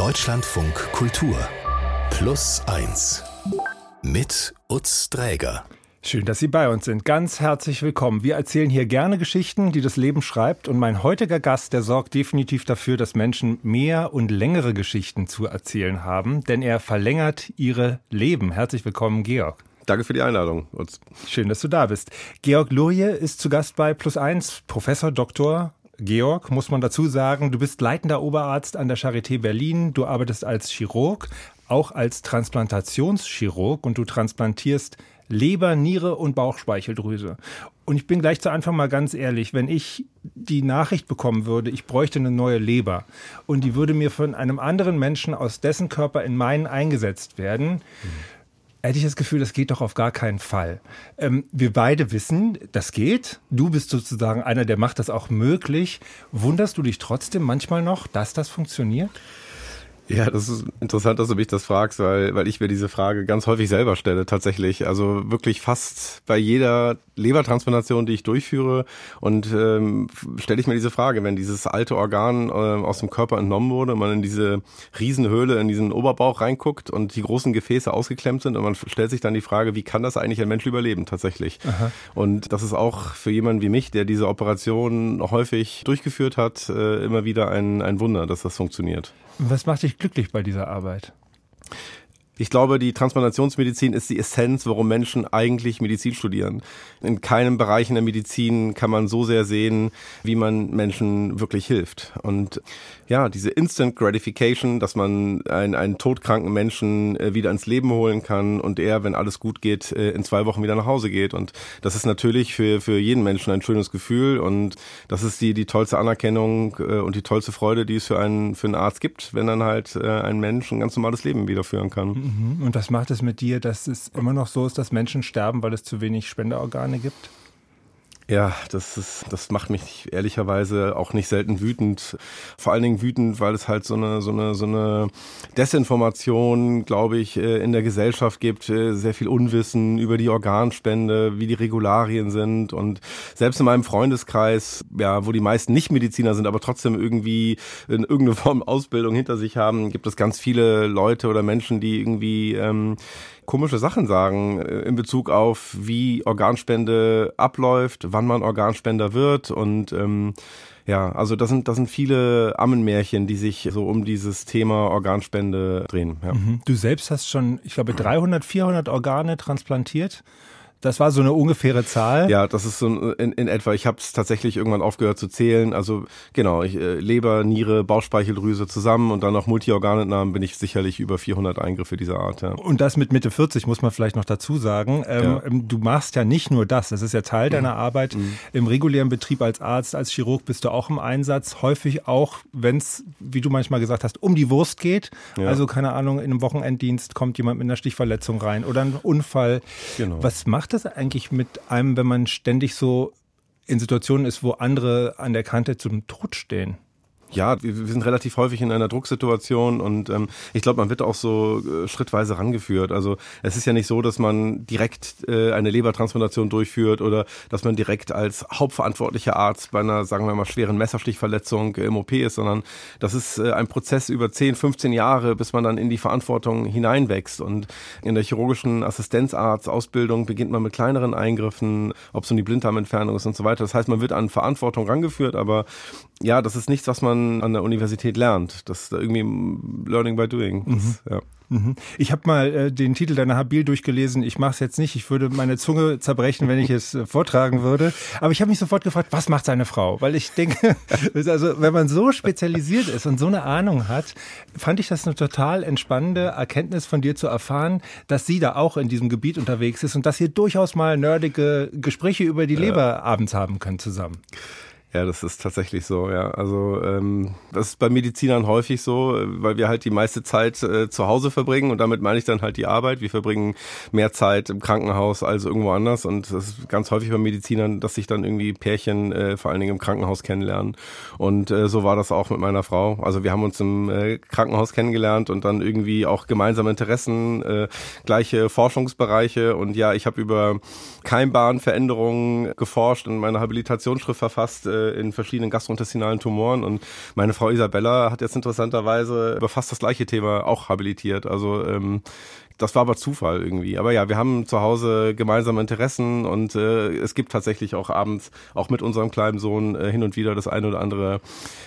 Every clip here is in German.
Deutschlandfunk Kultur Plus 1 mit Utz Dräger. Schön, dass Sie bei uns sind. Ganz herzlich willkommen. Wir erzählen hier gerne Geschichten, die das Leben schreibt. Und mein heutiger Gast, der sorgt definitiv dafür, dass Menschen mehr und längere Geschichten zu erzählen haben, denn er verlängert ihre Leben. Herzlich willkommen, Georg. Danke für die Einladung. Schön, dass du da bist. Georg Lurie ist zu Gast bei Plus 1, Professor Dr. Georg, muss man dazu sagen, du bist leitender Oberarzt an der Charité Berlin. Du arbeitest als Chirurg, auch als Transplantationschirurg und du transplantierst Leber, Niere und Bauchspeicheldrüse. Und ich bin gleich zu Anfang mal ganz ehrlich, wenn ich die Nachricht bekommen würde, ich bräuchte eine neue Leber und die würde mir von einem anderen Menschen aus dessen Körper in meinen eingesetzt werden, mhm hätte ich das Gefühl, das geht doch auf gar keinen Fall. Ähm, wir beide wissen, das geht. Du bist sozusagen einer, der macht das auch möglich. Wunderst du dich trotzdem manchmal noch, dass das funktioniert? Ja, das ist interessant, dass du mich das fragst, weil, weil ich mir diese Frage ganz häufig selber stelle, tatsächlich. Also wirklich fast bei jeder Lebertransplantation, die ich durchführe und ähm, stelle ich mir diese Frage, wenn dieses alte Organ äh, aus dem Körper entnommen wurde, man in diese Riesenhöhle, in diesen Oberbauch reinguckt und die großen Gefäße ausgeklemmt sind und man stellt sich dann die Frage, wie kann das eigentlich ein Mensch überleben tatsächlich? Aha. Und das ist auch für jemanden wie mich, der diese Operation häufig durchgeführt hat, äh, immer wieder ein, ein Wunder, dass das funktioniert. Was macht dich glücklich bei dieser Arbeit? Ich glaube, die Transplantationsmedizin ist die Essenz, warum Menschen eigentlich Medizin studieren. In keinem Bereich in der Medizin kann man so sehr sehen, wie man Menschen wirklich hilft. Und ja, diese Instant Gratification, dass man einen, einen todkranken Menschen äh, wieder ins Leben holen kann und er, wenn alles gut geht, äh, in zwei Wochen wieder nach Hause geht. Und das ist natürlich für, für jeden Menschen ein schönes Gefühl und das ist die, die tollste Anerkennung äh, und die tollste Freude, die es für einen, für einen Arzt gibt, wenn dann halt ein Mensch ein ganz normales Leben wiederführen kann. Mhm. Und was macht es mit dir, dass es immer noch so ist, dass Menschen sterben, weil es zu wenig Spenderorgane gibt? Ja, das ist, das macht mich ehrlicherweise auch nicht selten wütend. Vor allen Dingen wütend, weil es halt so eine, so eine, so eine Desinformation, glaube ich, äh, in der Gesellschaft gibt. Äh, sehr viel Unwissen über die Organspende, wie die Regularien sind. Und selbst in meinem Freundeskreis, ja, wo die meisten nicht Mediziner sind, aber trotzdem irgendwie in irgendeine Form Ausbildung hinter sich haben, gibt es ganz viele Leute oder Menschen, die irgendwie, ähm, komische Sachen sagen äh, in Bezug auf, wie Organspende abläuft, wann man Organspender wird und ähm, ja, also das sind, das sind viele Ammenmärchen, die sich so um dieses Thema Organspende drehen. Ja. Mhm. Du selbst hast schon, ich glaube, 300, 400 Organe transplantiert. Das war so eine ungefähre Zahl. Ja, das ist so in, in etwa. Ich habe es tatsächlich irgendwann aufgehört zu zählen. Also genau, ich, äh, Leber, Niere, Bauchspeicheldrüse zusammen und dann noch Multiorganentnahmen bin ich sicherlich über 400 Eingriffe dieser Art. Ja. Und das mit Mitte 40 muss man vielleicht noch dazu sagen. Ähm, ja. Ähm, du machst ja nicht nur das. Das ist ja Teil mhm. deiner Arbeit. Mhm. Im regulären Betrieb als Arzt, als Chirurg bist du auch im Einsatz. Häufig auch, wenn es, wie du manchmal gesagt hast, um die Wurst geht. Ja. Also keine Ahnung, in einem Wochenenddienst kommt jemand mit einer Stichverletzung rein oder ein Unfall. Genau. Was macht macht das eigentlich mit einem, wenn man ständig so in Situationen ist, wo andere an der Kante zum Tod stehen? Ja, wir, wir sind relativ häufig in einer Drucksituation und ähm, ich glaube, man wird auch so äh, schrittweise rangeführt. Also es ist ja nicht so, dass man direkt äh, eine Lebertransplantation durchführt oder dass man direkt als hauptverantwortlicher Arzt bei einer, sagen wir mal, schweren Messerstichverletzung im OP ist, sondern das ist äh, ein Prozess über 10, 15 Jahre, bis man dann in die Verantwortung hineinwächst. Und in der chirurgischen Assistenzarztausbildung beginnt man mit kleineren Eingriffen, ob es um die Blinddarmentfernung ist und so weiter. Das heißt, man wird an Verantwortung rangeführt, aber ja, das ist nichts, was man an der Universität lernt. Das ist irgendwie Learning by Doing. Das, mhm. ja. Mhm. Ich habe mal äh, den Titel deiner Habil durchgelesen. Ich mache es jetzt nicht. Ich würde meine Zunge zerbrechen, wenn ich es äh, vortragen würde. Aber ich habe mich sofort gefragt, was macht seine Frau? Weil ich denke, also wenn man so spezialisiert ist und so eine Ahnung hat, fand ich das eine total entspannende Erkenntnis von dir zu erfahren, dass sie da auch in diesem Gebiet unterwegs ist und dass ihr durchaus mal nerdige Gespräche über die Leber abends haben könnt zusammen. Ja, das ist tatsächlich so, ja. Also ähm, das ist bei Medizinern häufig so, weil wir halt die meiste Zeit äh, zu Hause verbringen und damit meine ich dann halt die Arbeit. Wir verbringen mehr Zeit im Krankenhaus als irgendwo anders und das ist ganz häufig bei Medizinern, dass sich dann irgendwie Pärchen äh, vor allen Dingen im Krankenhaus kennenlernen. Und äh, so war das auch mit meiner Frau. Also wir haben uns im äh, Krankenhaus kennengelernt und dann irgendwie auch gemeinsame Interessen, äh, gleiche Forschungsbereiche und ja, ich habe über Keimbahnveränderungen geforscht und meine Habilitationsschrift verfasst. Äh, äh, in verschiedenen gastrointestinalen Tumoren und meine Frau Isabella hat jetzt interessanterweise über fast das gleiche Thema auch habilitiert. Also ähm, das war aber Zufall irgendwie. Aber ja, wir haben zu Hause gemeinsame Interessen und äh, es gibt tatsächlich auch abends, auch mit unserem kleinen Sohn, äh, hin und wieder das ein oder andere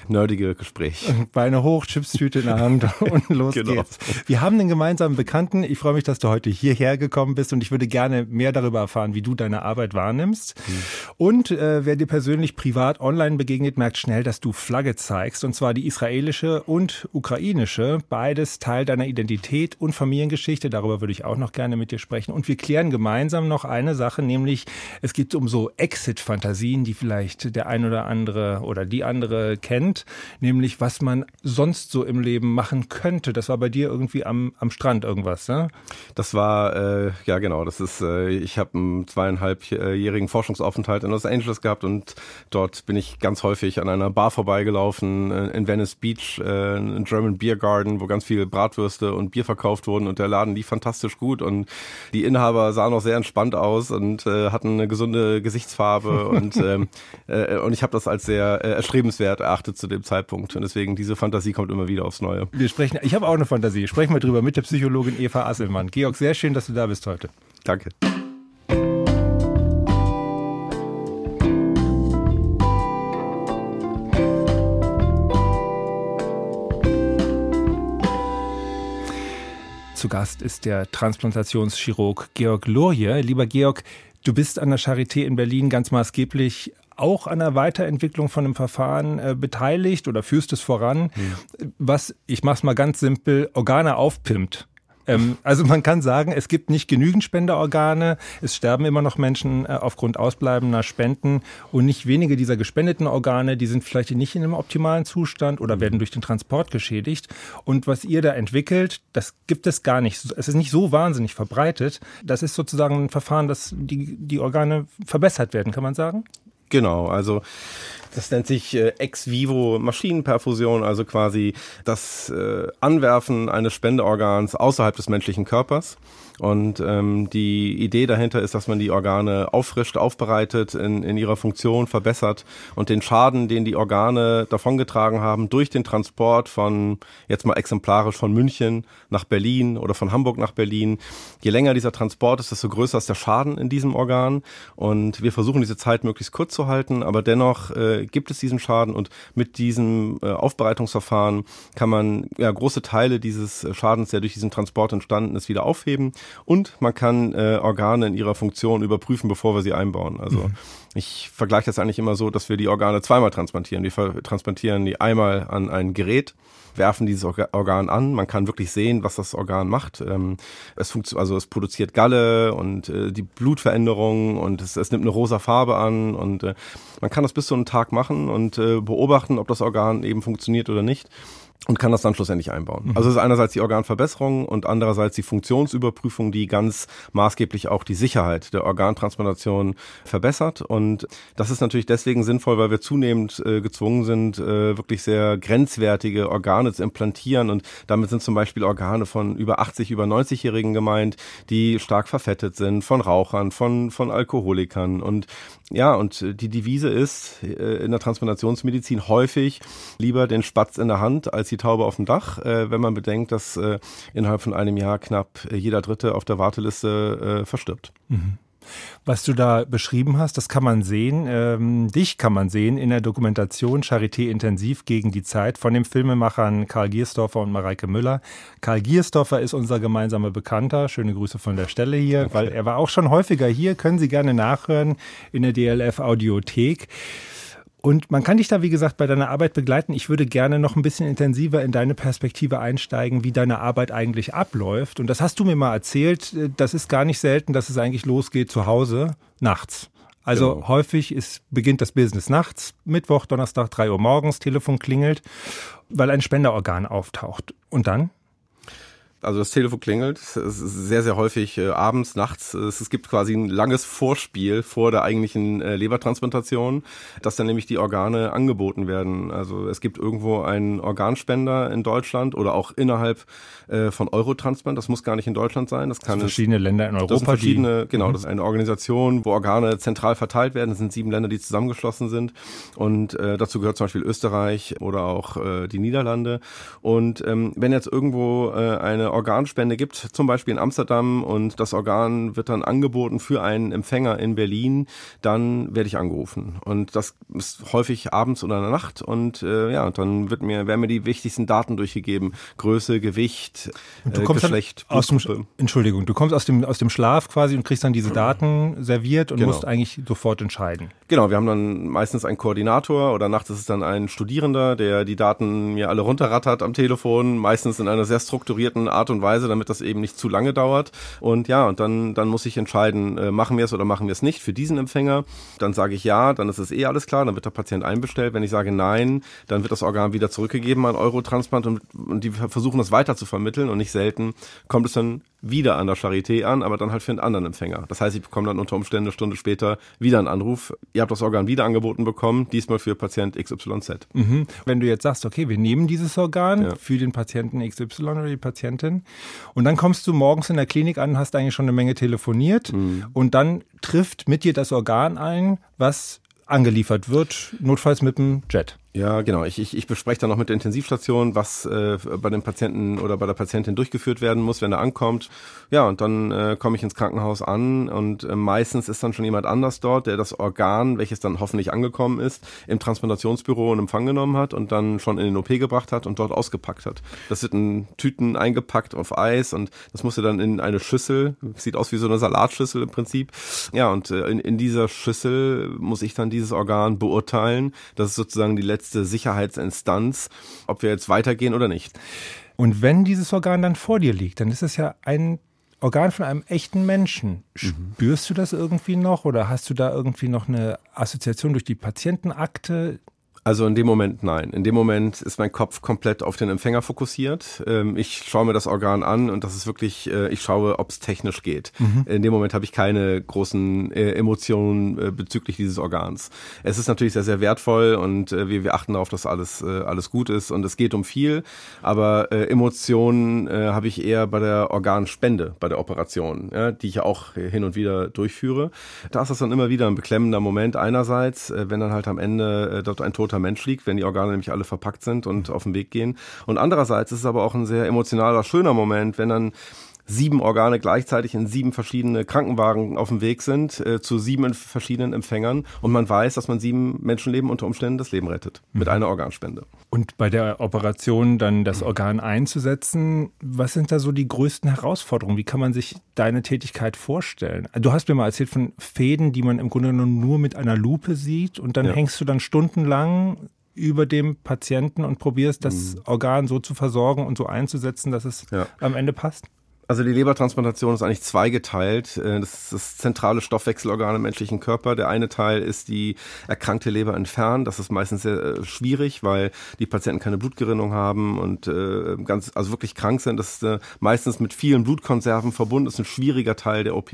nerdige Gespräch. Beine hoch, Chipstüte in der Hand und los genau. geht's. Wir haben einen gemeinsamen Bekannten. Ich freue mich, dass du heute hierher gekommen bist und ich würde gerne mehr darüber erfahren, wie du deine Arbeit wahrnimmst. Hm. Und äh, wer dir persönlich privat online begegnet, merkt schnell, dass du Flagge zeigst und zwar die israelische und ukrainische, beides Teil deiner Identität und Familiengeschichte darüber würde ich auch noch gerne mit dir sprechen. Und wir klären gemeinsam noch eine Sache, nämlich es geht um so Exit-Fantasien, die vielleicht der ein oder andere oder die andere kennt, nämlich was man sonst so im Leben machen könnte. Das war bei dir irgendwie am, am Strand irgendwas, ne? Das war, äh, ja genau, das ist, äh, ich habe einen zweieinhalbjährigen Forschungsaufenthalt in Los Angeles gehabt und dort bin ich ganz häufig an einer Bar vorbeigelaufen äh, in Venice Beach, äh, ein German Beer Garden, wo ganz viele Bratwürste und Bier verkauft wurden und der Laden lief fantastisch gut und die Inhaber sahen auch sehr entspannt aus und äh, hatten eine gesunde Gesichtsfarbe und ähm, äh, und ich habe das als sehr äh, erstrebenswert erachtet zu dem Zeitpunkt und deswegen diese Fantasie kommt immer wieder aufs Neue. Wir sprechen, ich habe auch eine Fantasie. Sprechen wir drüber mit der Psychologin Eva Asselmann. Georg, sehr schön, dass du da bist heute. Danke. Zu Gast ist der Transplantationschirurg Georg Lurje. Lieber Georg, du bist an der Charité in Berlin ganz maßgeblich auch an der Weiterentwicklung von einem Verfahren äh, beteiligt oder führst es voran, hm. was, ich mache es mal ganz simpel, Organe aufpimpt. Ähm, also man kann sagen, es gibt nicht genügend Spenderorgane. Es sterben immer noch Menschen äh, aufgrund ausbleibender Spenden und nicht wenige dieser gespendeten Organe, die sind vielleicht nicht in einem optimalen Zustand oder werden durch den Transport geschädigt. Und was ihr da entwickelt, das gibt es gar nicht. Es ist nicht so wahnsinnig verbreitet. Das ist sozusagen ein Verfahren, dass die, die Organe verbessert werden, kann man sagen? Genau, also das nennt sich äh, ex vivo Maschinenperfusion, also quasi das äh, Anwerfen eines Spendeorgans außerhalb des menschlichen Körpers. Und ähm, die Idee dahinter ist, dass man die Organe auffrischt, aufbereitet, in, in ihrer Funktion verbessert und den Schaden, den die Organe davongetragen haben durch den Transport von, jetzt mal exemplarisch von München nach Berlin oder von Hamburg nach Berlin, je länger dieser Transport ist, desto größer ist der Schaden in diesem Organ. Und wir versuchen diese Zeit möglichst kurz zu halten, aber dennoch äh, gibt es diesen Schaden und mit diesem äh, Aufbereitungsverfahren kann man ja, große Teile dieses Schadens, der durch diesen Transport entstanden ist, wieder aufheben und man kann äh, Organe in ihrer Funktion überprüfen, bevor wir sie einbauen. Also mhm. ich vergleiche das eigentlich immer so, dass wir die Organe zweimal transplantieren. Wir transplantieren die einmal an ein Gerät, werfen dieses Organ an. Man kann wirklich sehen, was das Organ macht. Ähm, es funktioniert, also es produziert Galle und äh, die Blutveränderungen und es, es, nimmt eine rosa Farbe an und äh, man kann das bis zu einem Tag machen und äh, beobachten, ob das Organ eben funktioniert oder nicht und kann das dann schlussendlich einbauen. Mhm. Also es ist einerseits die Organverbesserung und andererseits die Funktionsüberprüfung, die ganz maßgeblich auch die Sicherheit der Organtransplantation verbessert. Und das ist natürlich deswegen sinnvoll, weil wir zunehmend äh, gezwungen sind, äh, wirklich sehr grenzwertige Organe zu implantieren. Und damit sind zum Beispiel Organe von über 80, über 90-Jährigen gemeint, die stark verfettet sind, von Rauchern, von, von Alkoholikern. Und ja, und die Devise ist äh, in der Transplantationsmedizin häufig lieber den Spatz in der Hand als die Taube auf dem Dach, äh, wenn man bedenkt, dass äh, innerhalb von einem Jahr knapp jeder Dritte auf der Warteliste verstirbt. Mhm. Was du da beschrieben hast, das kann man sehen. Ähm, dich kann man sehen in der Dokumentation Charité Intensiv gegen die Zeit von den Filmemachern Karl Giersdorfer und Mareike Müller. Karl Giersdorfer ist unser gemeinsamer Bekannter. Schöne Grüße von der Stelle hier, okay. weil er war auch schon häufiger hier. Können Sie gerne nachhören in der DLF Audiothek. Und man kann dich da, wie gesagt, bei deiner Arbeit begleiten. Ich würde gerne noch ein bisschen intensiver in deine Perspektive einsteigen, wie deine Arbeit eigentlich abläuft. Und das hast du mir mal erzählt. Das ist gar nicht selten, dass es eigentlich losgeht zu Hause nachts. Also genau. häufig ist, beginnt das Business nachts, Mittwoch, Donnerstag, drei Uhr morgens, Telefon klingelt, weil ein Spenderorgan auftaucht. Und dann? Also das Telefon klingelt, es ist sehr, sehr häufig äh, abends, nachts. Es, gibt quasi ein langes Vorspiel vor der eigentlichen äh, Lebertransplantation, dass dann nämlich die Organe angeboten werden. Also es gibt irgendwo einen Organspender in Deutschland oder auch innerhalb äh, von Eurotransplant. Das muss gar nicht in Deutschland sein. Das kann also verschiedene Länder in Europa. Das sind verschiedene, die, genau, mhm. das ist eine Organisation, wo Organe zentral verteilt werden. Es sind sieben Länder, die zusammengeschlossen sind. Und äh, dazu gehört zum Beispiel Österreich oder auch äh, die Niederlande. Und ähm, wenn jetzt irgendwo äh, eine Organspende gibt, zum Beispiel in Amsterdam und das Organ wird dann angeboten für einen Empfänger in Berlin, dann werde ich angerufen. Und das ist häufig abends oder in der Nacht und äh, ja, dann wird mir, werden mir die wichtigsten Daten durchgegeben. Größe, Gewicht, du äh, Geschlecht. Aus dem, Entschuldigung, du kommst aus dem, aus dem Schlaf quasi und kriegst dann diese Daten serviert und genau. musst eigentlich sofort entscheiden. Genau, wir haben dann meistens einen Koordinator oder nachts ist es dann ein Studierender, der die Daten mir alle runterrattert am Telefon, meistens in einer sehr strukturierten Art und Weise, damit das eben nicht zu lange dauert. Und ja, und dann, dann muss ich entscheiden, äh, machen wir es oder machen wir es nicht für diesen Empfänger. Dann sage ich ja, dann ist es eh alles klar, dann wird der Patient einbestellt. Wenn ich sage nein, dann wird das Organ wieder zurückgegeben an Eurotransplant und, und die versuchen das weiter zu vermitteln und nicht selten kommt es dann wieder an der Charité an, aber dann halt für einen anderen Empfänger. Das heißt, ich bekomme dann unter Umständen eine Stunde später wieder einen Anruf. Ihr habt das Organ wieder angeboten bekommen, diesmal für Patient XYZ. Mhm. Wenn du jetzt sagst, okay, wir nehmen dieses Organ ja. für den Patienten XY oder die Patientin und dann kommst du morgens in der Klinik an, hast eigentlich schon eine Menge telefoniert mhm. und dann trifft mit dir das Organ ein, was angeliefert wird, notfalls mit dem Jet. Ja, genau. Ich, ich, ich bespreche dann noch mit der Intensivstation, was äh, bei dem Patienten oder bei der Patientin durchgeführt werden muss, wenn er ankommt. Ja, und dann äh, komme ich ins Krankenhaus an und äh, meistens ist dann schon jemand anders dort, der das Organ, welches dann hoffentlich angekommen ist, im Transplantationsbüro in Empfang genommen hat und dann schon in den OP gebracht hat und dort ausgepackt hat. Das wird in Tüten eingepackt auf Eis und das musste dann in eine Schüssel, sieht aus wie so eine Salatschüssel im Prinzip. Ja, und äh, in, in dieser Schüssel muss ich dann dieses Organ beurteilen. Das ist sozusagen die letzte letzte Sicherheitsinstanz, ob wir jetzt weitergehen oder nicht. Und wenn dieses Organ dann vor dir liegt, dann ist es ja ein Organ von einem echten Menschen. Mhm. Spürst du das irgendwie noch oder hast du da irgendwie noch eine Assoziation durch die Patientenakte? Also in dem Moment nein. In dem Moment ist mein Kopf komplett auf den Empfänger fokussiert. Ähm, ich schaue mir das Organ an und das ist wirklich, äh, ich schaue, ob es technisch geht. Mhm. In dem Moment habe ich keine großen äh, Emotionen äh, bezüglich dieses Organs. Es ist natürlich sehr, sehr wertvoll und wir, wir achten darauf, dass alles, alles gut ist und es geht um viel. Aber Emotionen habe ich eher bei der Organspende, bei der Operation, die ich ja auch hin und wieder durchführe. Da ist das dann immer wieder ein beklemmender Moment einerseits, wenn dann halt am Ende dort ein Tod toter Mensch liegt, wenn die Organe nämlich alle verpackt sind und auf den Weg gehen. Und andererseits ist es aber auch ein sehr emotionaler, schöner Moment, wenn dann sieben Organe gleichzeitig in sieben verschiedene Krankenwagen auf dem Weg sind, äh, zu sieben verschiedenen Empfängern und man weiß, dass man sieben Menschenleben unter Umständen das Leben rettet mit mhm. einer Organspende. Und bei der Operation dann das Organ einzusetzen, was sind da so die größten Herausforderungen? Wie kann man sich deine Tätigkeit vorstellen? Du hast mir mal erzählt von Fäden, die man im Grunde genommen nur mit einer Lupe sieht und dann ja. hängst du dann stundenlang über dem Patienten und probierst das mhm. Organ so zu versorgen und so einzusetzen, dass es ja. am Ende passt? Also die Lebertransplantation ist eigentlich zweigeteilt. Äh, das ist das zentrale Stoffwechselorgan im menschlichen Körper. Der eine Teil ist die erkrankte Leber entfernen. Das ist meistens sehr äh, schwierig, weil die Patienten keine Blutgerinnung haben und äh, ganz, also wirklich krank sind. Das ist meistens mit vielen Blutkonserven verbunden. Das ist ein schwieriger Teil der OP.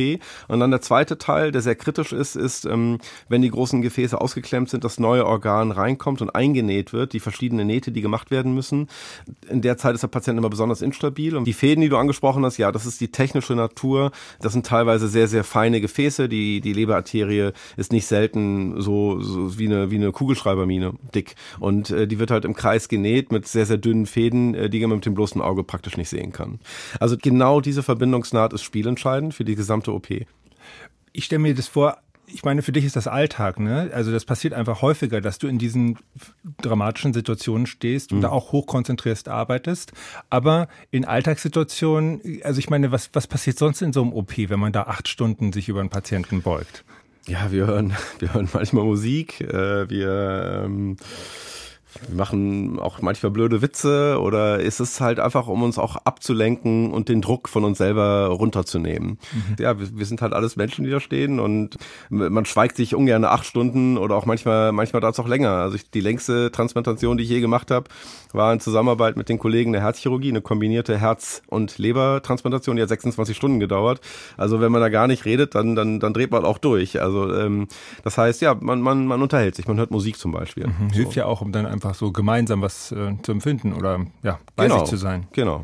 Und dann der zweite Teil, der sehr kritisch ist, ist, ähm, wenn die großen Gefäße ausgeklemmt sind, das neue Organ reinkommt und eingenäht wird, die verschiedenen Nähte, die gemacht werden müssen. In der Zeit ist der Patient immer besonders instabil. Und die Fäden, die du angesprochen hast, ja, das ist die technische Natur. Das sind teilweise sehr, sehr feine Gefäße. Die, die Leberarterie ist nicht selten so, so wie, eine, wie eine Kugelschreibermine dick. Und äh, die wird halt im Kreis genäht mit sehr, sehr dünnen Fäden, äh, die man mit dem bloßen Auge praktisch nicht sehen kann. Also genau diese Verbindungsnaht ist spielentscheidend für die gesamte OP. Ich stelle mir das vor, ich meine, für dich ist das Alltag, ne? Also das passiert einfach häufiger, dass du in diesen dramatischen Situationen stehst und mhm. da auch hochkonzentriert arbeitest. Aber in Alltagssituationen, also ich meine, was, was passiert sonst in so einem OP, wenn man da acht Stunden sich über einen Patienten beugt? Ja, wir hören, wir hören manchmal Musik, äh, wir ähm Wir machen auch manchmal blöde Witze oder ist es halt einfach, um uns auch abzulenken und den Druck von uns selber runterzunehmen. Mhm. Ja, wir, wir, sind halt alles Menschen, die da stehen und man schweigt sich ungern acht Stunden oder auch manchmal, manchmal dauert es auch länger. Also ich, die längste Transplantation, die ich je gemacht habe, war in Zusammenarbeit mit den Kollegen der Herzchirurgie, eine kombinierte Herz- und Lebertransplantation, die hat 26 Stunden gedauert. Also wenn man da gar nicht redet, dann, dann, dann dreht man auch durch. Also ähm, das heißt, ja, man, man, man unterhält sich, man hört Musik zum Beispiel. Mhm, hilft so. ja auch, um dann einfach so gemeinsam was äh, zu empfinden oder ja, bei genau, sich zu sein. Genau.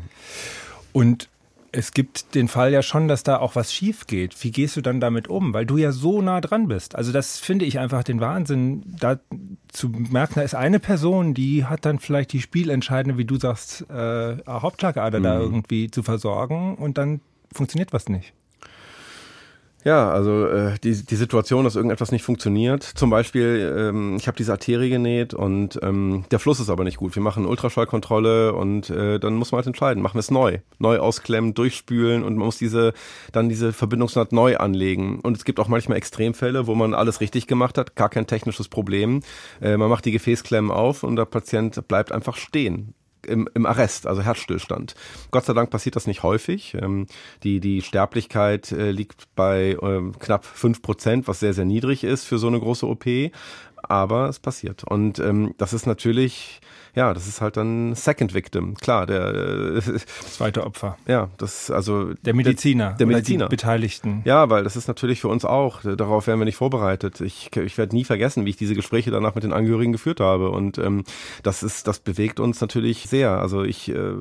Und es gibt den Fall ja schon, dass da auch was schief geht. Wie gehst du dann damit um? Weil du ja so nah dran bist. Also das finde ich einfach den Wahnsinn, da zu merken, da ist eine Person, die hat dann vielleicht die spielentscheidende, wie du sagst, äh, Hauptschlagader mhm. da irgendwie zu versorgen und dann funktioniert was nicht. Ja, also äh, die, die Situation, dass irgendetwas nicht funktioniert. Zum Beispiel, ähm, ich habe diese Arterie genäht und ähm, der Fluss ist aber nicht gut. Wir machen Ultraschallkontrolle und äh, dann muss man halt entscheiden, machen wir es neu. Neu ausklemmen, durchspülen und man muss diese dann diese Verbindungsnaht neu anlegen. Und es gibt auch manchmal Extremfälle, wo man alles richtig gemacht hat, gar kein technisches Problem. Äh, man macht die Gefäßklemmen auf und der Patient bleibt einfach stehen im, im Arrest, also Herzstillstand. Gott sei Dank passiert das nicht häufig. Ähm, die, die Sterblichkeit äh, liegt bei ähm, knapp fünf Prozent, was sehr, sehr niedrig ist für so eine große OP. Aber es passiert. Und ähm, das ist natürlich ja, das ist halt dann Second Victim. Klar, der äh, zweite Opfer. Ja, das also der Mediziner, der, der Mediziner, Beteiligten. Ja, weil das ist natürlich für uns auch. Darauf werden wir nicht vorbereitet. Ich, ich werde nie vergessen, wie ich diese Gespräche danach mit den Angehörigen geführt habe und ähm, das ist, das bewegt uns natürlich sehr. Also ich, äh,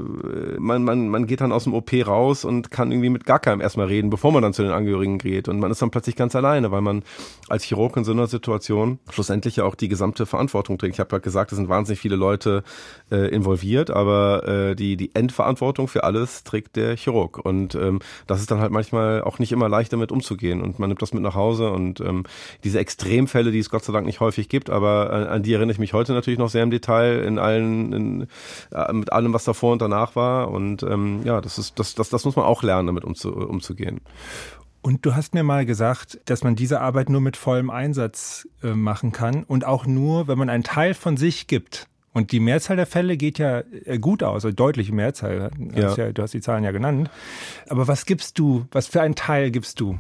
man, man, man geht dann aus dem OP raus und kann irgendwie mit gar keinem erstmal reden, bevor man dann zu den Angehörigen geht und man ist dann plötzlich ganz alleine, weil man als Chirurg in so einer Situation schlussendlich ja auch die gesamte Verantwortung trägt. Ich habe ja gesagt, es sind wahnsinnig viele Leute äh, involviert, aber äh, die, die Endverantwortung für alles trägt der Chirurg. Und ähm, das ist dann halt manchmal auch nicht immer leicht damit umzugehen. Und man nimmt das mit nach Hause und ähm, diese Extremfälle, die es Gott sei Dank nicht häufig gibt, aber an, an die erinnere ich mich heute natürlich noch sehr im Detail, in allen, in, äh, mit allem, was davor und danach war. Und ähm, ja, das ist, das, das, das muss man auch lernen, damit umzu, umzugehen. Und du hast mir mal gesagt, dass man diese Arbeit nur mit vollem Einsatz äh, machen kann und auch nur, wenn man einen Teil von sich gibt. Und die Mehrzahl der Fälle geht ja äh, gut aus, also deutliche Mehrzahl. Ja. ja. Du hast die Zahlen ja genannt. Aber was gibst du? Was für einen Teil gibst du?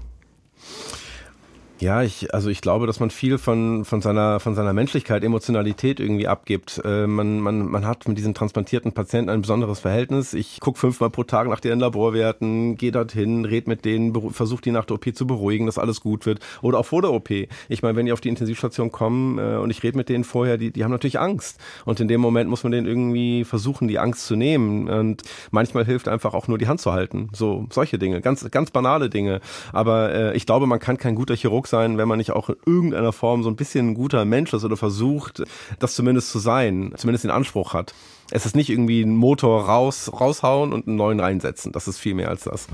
Ja, ich, also ich glaube, dass man viel von, von, seiner, von seiner Menschlichkeit, Emotionalität irgendwie abgibt. Äh, man, man, man hat mit diesen transplantierten Patienten ein besonderes Verhältnis. Ich gucke fünfmal pro Tag nach deren Laborwerten, gehe dorthin, red mit denen, versuche die nach der OP zu beruhigen, dass alles gut wird. Oder auch vor der OP. Ich meine, wenn die auf die Intensivstation kommen äh, und ich rede mit denen vorher, die, die haben natürlich Angst. Und in dem Moment muss man denen irgendwie versuchen, die Angst zu nehmen. Und manchmal hilft einfach auch nur die Hand zu halten. So, solche Dinge, ganz, ganz banale Dinge. Aber äh, ich glaube, man kann kein guter Chirurg klug sein, wenn man nicht auch in irgendeiner Form so ein bisschen ein guter Mensch ist oder versucht, das zumindest zu sein, zumindest den Anspruch hat. Es ist nicht irgendwie ein Motor raus, raushauen und einen neuen reinsetzen. Das ist viel mehr als das.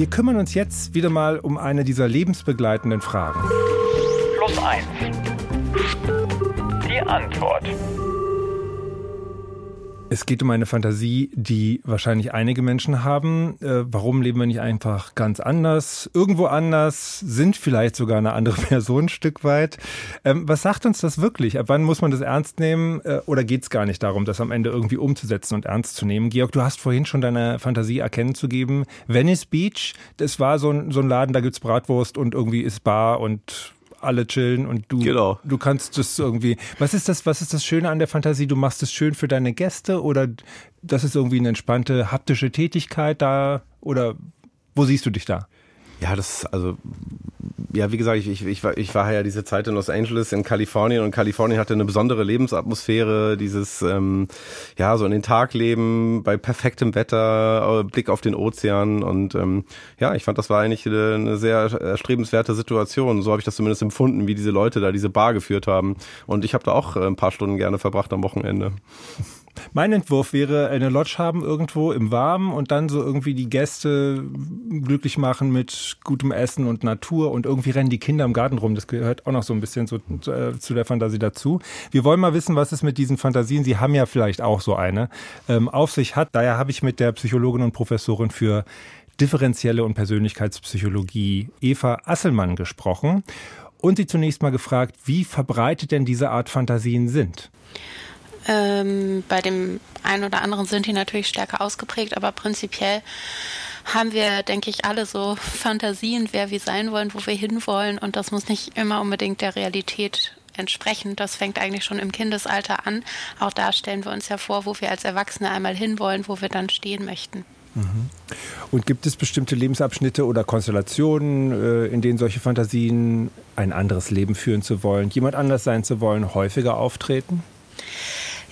Wir kümmern uns jetzt wieder mal um eine dieser lebensbegleitenden Fragen. Plus eins. Die Antwort. Es geht um eine Fantasie, die wahrscheinlich einige Menschen haben. Äh, warum leben wir nicht einfach ganz anders, irgendwo anders, sind vielleicht sogar eine andere Person ein Stück weit? Ähm, was sagt uns das wirklich? Ab wann muss man das ernst nehmen? Äh, oder geht es gar nicht darum, das am Ende irgendwie umzusetzen und ernst zu nehmen? Georg, du hast vorhin schon deine Fantasie erkennen zu geben. Venice Beach, das war so ein, so ein Laden, da gibt's Bratwurst und irgendwie ist Bar und alle chillen und du, genau. du kannst das irgendwie. Was ist das, was ist das Schöne an der Fantasie? Du machst es schön für deine Gäste oder das ist irgendwie eine entspannte haptische Tätigkeit da oder wo siehst du dich da? Ja, das, also, ja, wie gesagt, ich, ich, ich, war, ich war ja diese Zeit in Los Angeles, in Kalifornien und Kalifornien hatte eine besondere Lebensatmosphäre, dieses, ähm, ja, so in den Tag leben, bei perfektem Wetter, äh, Blick auf den Ozean und ähm, ja, ich fand, das war eigentlich eine, eine sehr erstrebenswerte Situation. So habe ich das zumindest empfunden, wie diese Leute da diese Bar geführt haben und ich habe da auch äh, ein paar Stunden gerne verbracht am Wochenende. Mein Entwurf wäre eine Lodge haben irgendwo im Warmen und dann so irgendwie die Gäste glücklich machen mit gutem Essen und Natur und irgendwie rennen die Kinder im Garten rum. Das gehört auch noch so ein bisschen so, äh, zu der Fantasie dazu. Wir wollen mal wissen, was es mit diesen Fantasien, Sie haben ja vielleicht auch so eine, ähm, auf sich hat. Daher habe ich mit der Psychologin und Professorin für differenzielle und Persönlichkeitspsychologie Eva Asselmann gesprochen und sie zunächst mal gefragt, wie verbreitet denn diese Art Fantasien sind. Ähm, bei dem einen oder anderen sind die natürlich stärker ausgeprägt, aber prinzipiell haben wir, denke ich, alle so Fantasien, wer wir sein wollen, wo wir hinwollen. Und das muss nicht immer unbedingt der Realität entsprechen. Das fängt eigentlich schon im Kindesalter an. Auch da stellen wir uns ja vor, wo wir als Erwachsene einmal hinwollen, wo wir dann stehen möchten. Mhm. Und gibt es bestimmte Lebensabschnitte oder Konstellationen, äh, in denen solche Fantasien, ein anderes Leben führen zu wollen, jemand anders sein zu wollen, häufiger auftreten?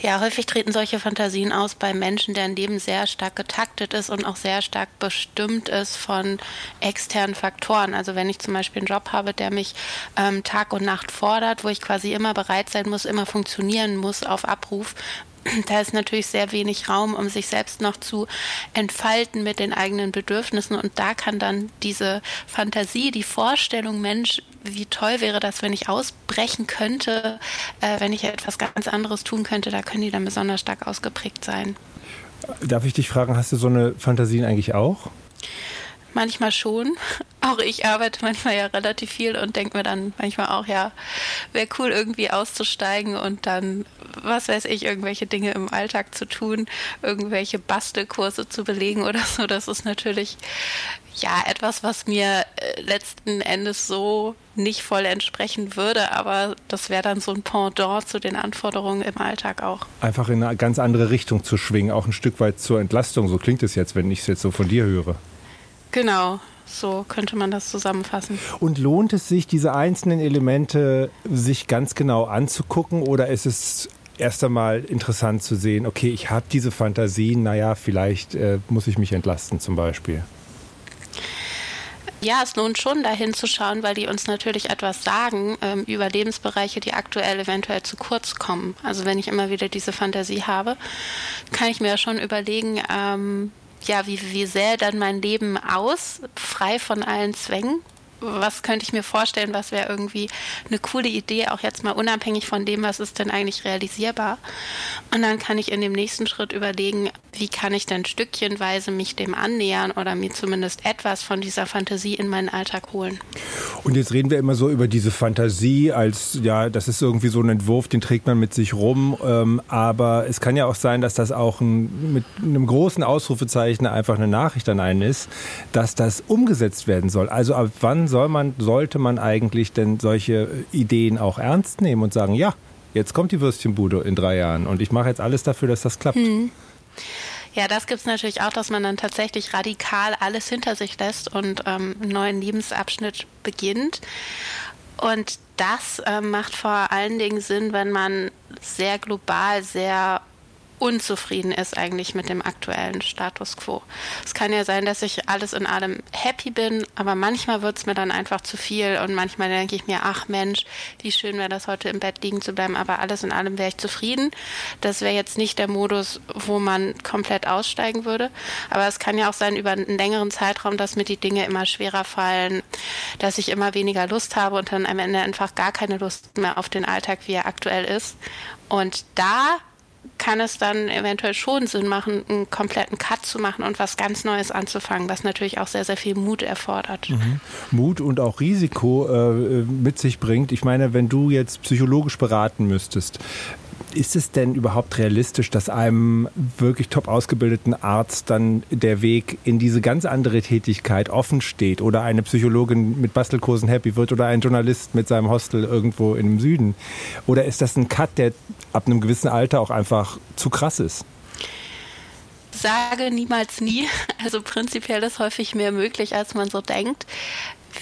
Ja, häufig treten solche Fantasien aus bei Menschen, deren Leben sehr stark getaktet ist und auch sehr stark bestimmt ist von externen Faktoren. Also wenn ich zum Beispiel einen Job habe, der mich ähm, Tag und Nacht fordert, wo ich quasi immer bereit sein muss, immer funktionieren muss auf Abruf, da ist natürlich sehr wenig Raum, um sich selbst noch zu entfalten mit den eigenen Bedürfnissen. Und da kann dann diese Fantasie, die Vorstellung, Mensch, wie toll wäre das, wenn ich ausbrechen könnte, äh, wenn ich etwas ganz anderes tun könnte, da können die dann besonders stark ausgeprägt sein. Darf ich dich fragen, hast du so eine Fantasien eigentlich auch? Manchmal schon. Auch ich arbeite manchmal ja relativ viel und denke mir dann manchmal auch, ja, wäre cool irgendwie auszusteigen und dann, was weiß ich, irgendwelche Dinge im Alltag zu tun, irgendwelche Bastelkurse zu belegen oder so. Das ist natürlich ja etwas, was mir äh, letzten Endes so nicht voll entsprechen würde, aber das wäre dann so ein Pendant zu den Anforderungen im Alltag auch. Einfach in eine ganz andere Richtung zu schwingen, auch ein Stück weit zur Entlastung. So klingt es jetzt, wenn ich es jetzt so von dir höre. Genau, so könnte man das zusammenfassen. Und lohnt es sich, diese einzelnen Elemente sich ganz genau anzugucken oder ist es erst einmal interessant zu sehen, okay, ich habe diese Fantasien, naja, vielleicht äh, muss ich mich entlasten zum Beispiel? Ja, es lohnt schon, da hinzuschauen, weil die uns natürlich etwas sagen ähm, über Lebensbereiche, die aktuell eventuell zu kurz kommen. Also wenn ich immer wieder diese Fantasie habe, kann ich mir schon überlegen, ähm, ja, wie, wie sähe dann mein Leben aus, frei von allen Zwängen? Was könnte ich mir vorstellen, was wäre irgendwie eine coole Idee, auch jetzt mal unabhängig von dem, was ist denn eigentlich realisierbar. Und dann kann ich in dem nächsten Schritt überlegen, wie kann ich denn stückchenweise mich dem annähern oder mir zumindest etwas von dieser Fantasie in meinen Alltag holen. Und jetzt reden wir immer so über diese Fantasie als, ja, das ist irgendwie so ein Entwurf, den trägt man mit sich rum. Ähm, aber es kann ja auch sein, dass das auch ein, mit einem großen Ausrufezeichen einfach eine Nachricht an einen ist, dass das umgesetzt werden soll. Also ab wann soll man, sollte man eigentlich denn solche Ideen auch ernst nehmen und sagen, ja, jetzt kommt die Würstchenbude in drei Jahren und ich mache jetzt alles dafür, dass das klappt. Hm. Ja, das gibt es natürlich auch, dass man dann tatsächlich radikal alles hinter sich lässt und ähm, einen neuen Lebensabschnitt beginnt. Und das äh, macht vor allen Dingen Sinn, wenn man sehr global, sehr unzufrieden ist eigentlich mit dem aktuellen Status quo. Es kann ja sein, dass ich alles in allem happy bin, aber manchmal wird es mir dann einfach zu viel und manchmal denke ich mir, ach Mensch, wie schön wäre das heute im Bett liegen zu bleiben, aber alles in allem wäre ich zufrieden. Das wäre jetzt nicht der Modus, wo man komplett aussteigen würde, aber es kann ja auch sein über einen längeren Zeitraum, dass mir die Dinge immer schwerer fallen, dass ich immer weniger Lust habe und dann am Ende einfach gar keine Lust mehr auf den Alltag, wie er aktuell ist. Und da kann es dann eventuell schon Sinn machen, einen kompletten Cut zu machen und was ganz Neues anzufangen, was natürlich auch sehr, sehr viel Mut erfordert. Mhm. Mut und auch Risiko äh, mit sich bringt. Ich meine, wenn du jetzt psychologisch beraten müsstest, ist es denn überhaupt realistisch, dass einem wirklich top ausgebildeten Arzt dann der Weg in diese ganz andere Tätigkeit offen steht oder eine Psychologin mit Bastelkursen happy wird oder ein Journalist mit seinem Hostel irgendwo im Süden? Oder ist das ein Cut, der ab einem gewissen Alter auch einfach zu krass ist? Sage niemals nie. Also prinzipiell ist häufig mehr möglich, als man so denkt.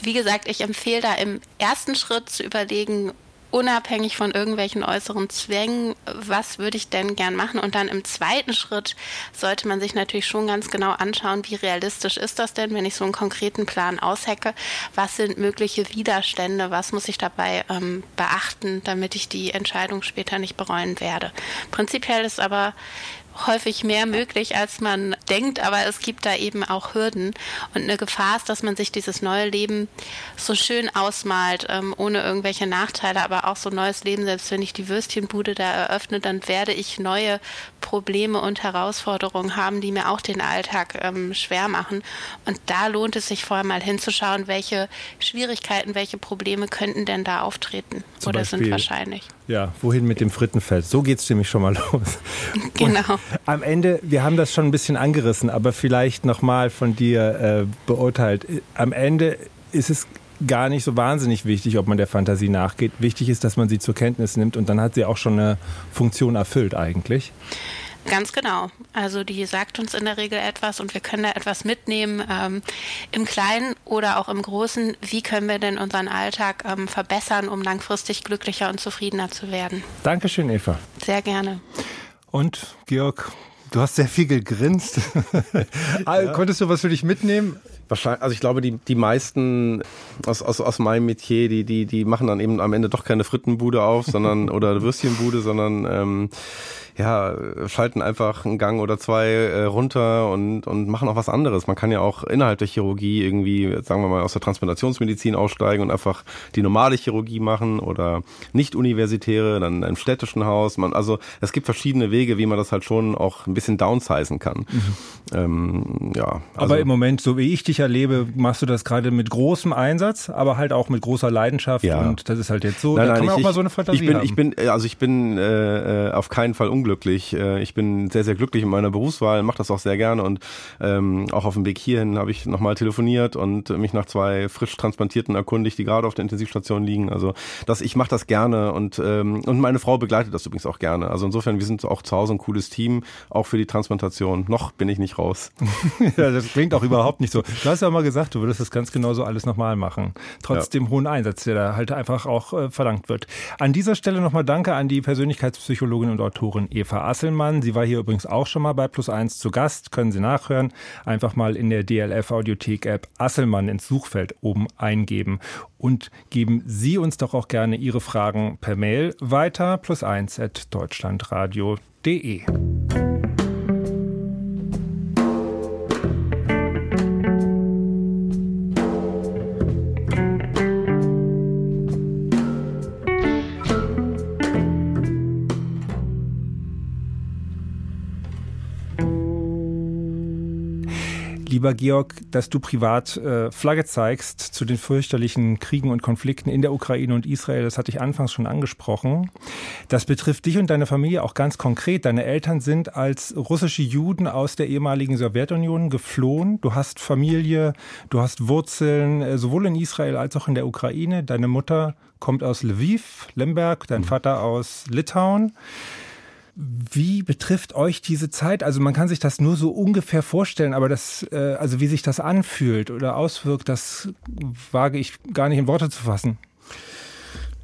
Wie gesagt, ich empfehle da im ersten Schritt zu überlegen, unabhängig von irgendwelchen äußeren Zwängen, was würde ich denn gern machen? Und dann im zweiten Schritt sollte man sich natürlich schon ganz genau anschauen, wie realistisch ist das denn, wenn ich so einen konkreten Plan aushecke? Was sind mögliche Widerstände? Was muss ich dabei ähm, beachten, damit ich die Entscheidung später nicht bereuen werde? Prinzipiell ist aber häufig mehr möglich, als man denkt, aber es gibt da eben auch Hürden. Und eine Gefahr ist, dass man sich dieses neue Leben so schön ausmalt, ähm, ohne irgendwelche Nachteile, aber auch so ein neues Leben, selbst wenn ich die Würstchenbude da eröffne, dann werde ich neue Probleme und Herausforderungen haben, die mir auch den Alltag ähm, schwer machen. Und da lohnt es sich vorher mal hinzuschauen, welche Schwierigkeiten, welche Probleme könnten denn da auftreten Zum oder Beispiel, sind wahrscheinlich. Ja, wohin mit dem Frittenfeld? So geht es nämlich schon mal los. Genau. Und am Ende, wir haben das schon ein bisschen angerissen, aber vielleicht nochmal von dir äh, beurteilt. Am Ende ist es gar nicht so wahnsinnig wichtig, ob man der Fantasie nachgeht. Wichtig ist, dass man sie zur Kenntnis nimmt und dann hat sie auch schon eine Funktion erfüllt eigentlich. Ganz genau. Also die sagt uns in der Regel etwas und wir können da etwas mitnehmen, ähm, im Kleinen oder auch im Großen. Wie können wir denn unseren Alltag ähm, verbessern, um langfristig glücklicher und zufriedener zu werden? Dankeschön, Eva. Sehr gerne. Und Georg, du hast sehr viel gegrinst. ja. Konntest du was für dich mitnehmen? Wahrscheinlich, also ich glaube, die, die meisten aus, aus, aus meinem Metier, die, die, die machen dann eben am Ende doch keine Frittenbude auf, sondern oder Würstchenbude, sondern ähm, ja, schalten einfach einen Gang oder zwei äh, runter und, und machen auch was anderes. Man kann ja auch innerhalb der Chirurgie irgendwie, sagen wir mal, aus der Transplantationsmedizin aussteigen und einfach die normale Chirurgie machen oder nicht universitäre, dann im städtischen Haus. Man, also es gibt verschiedene Wege, wie man das halt schon auch ein bisschen downsizen kann. Mhm. Ähm, ja, also aber im Moment, so wie ich dich erlebe, machst du das gerade mit großem Einsatz, aber halt auch mit großer Leidenschaft ja. und das ist halt jetzt so, nein, da nein, kann man ich, auch mal so eine Fantasie ich bin, haben. Ich bin, also ich bin äh, auf keinen Fall unglücklich unglücklich. Äh, ich bin sehr, sehr glücklich in meiner Berufswahl, mache das auch sehr gerne und ähm, auch auf dem Weg hierhin habe ich nochmal telefoniert und mich nach zwei frisch transplantierten erkundigt, die gerade auf der Intensivstation liegen. Also das, ich mache das gerne und, ähm, und meine Frau begleitet das übrigens auch gerne. Also insofern, wir sind auch zu Hause ein cooles Team, auch für die Transplantation. Noch bin ich nicht raus. ja, das klingt auch überhaupt nicht so. Du hast ja mal gesagt, du würdest das ganz genauso alles nochmal machen. Trotz ja. dem hohen Einsatz, der da halt einfach auch äh, verlangt wird. An dieser Stelle nochmal Danke an die Persönlichkeitspsychologin und Autorin Eva Asselmann. Sie war hier übrigens auch schon mal bei Plus Eins zu Gast. Können Sie nachhören. Einfach mal in der DLF Audiothek App Asselmann ins Suchfeld oben eingeben. Und geben Sie uns doch auch gerne Ihre Fragen per Mail weiter. Plus eins at deutschlandradio.de. lieber Georg, dass du privat äh, Flagge zeigst zu den fürchterlichen Kriegen und Konflikten in der Ukraine und Israel. Das hatte ich anfangs schon angesprochen. Das betrifft dich und deine Familie auch ganz konkret. Deine Eltern sind als russische Juden aus der ehemaligen Sowjetunion geflohen. Du hast Familie, du hast Wurzeln äh, sowohl in Israel als auch in der Ukraine. Deine Mutter kommt aus Lviv, Lemberg, dein mhm. Vater aus Litauen. Wie betrifft euch diese Zeit? Also man kann sich das nur so ungefähr vorstellen, aber das, äh, also wie sich das anfühlt oder auswirkt, das wage ich gar nicht in Worte zu fassen.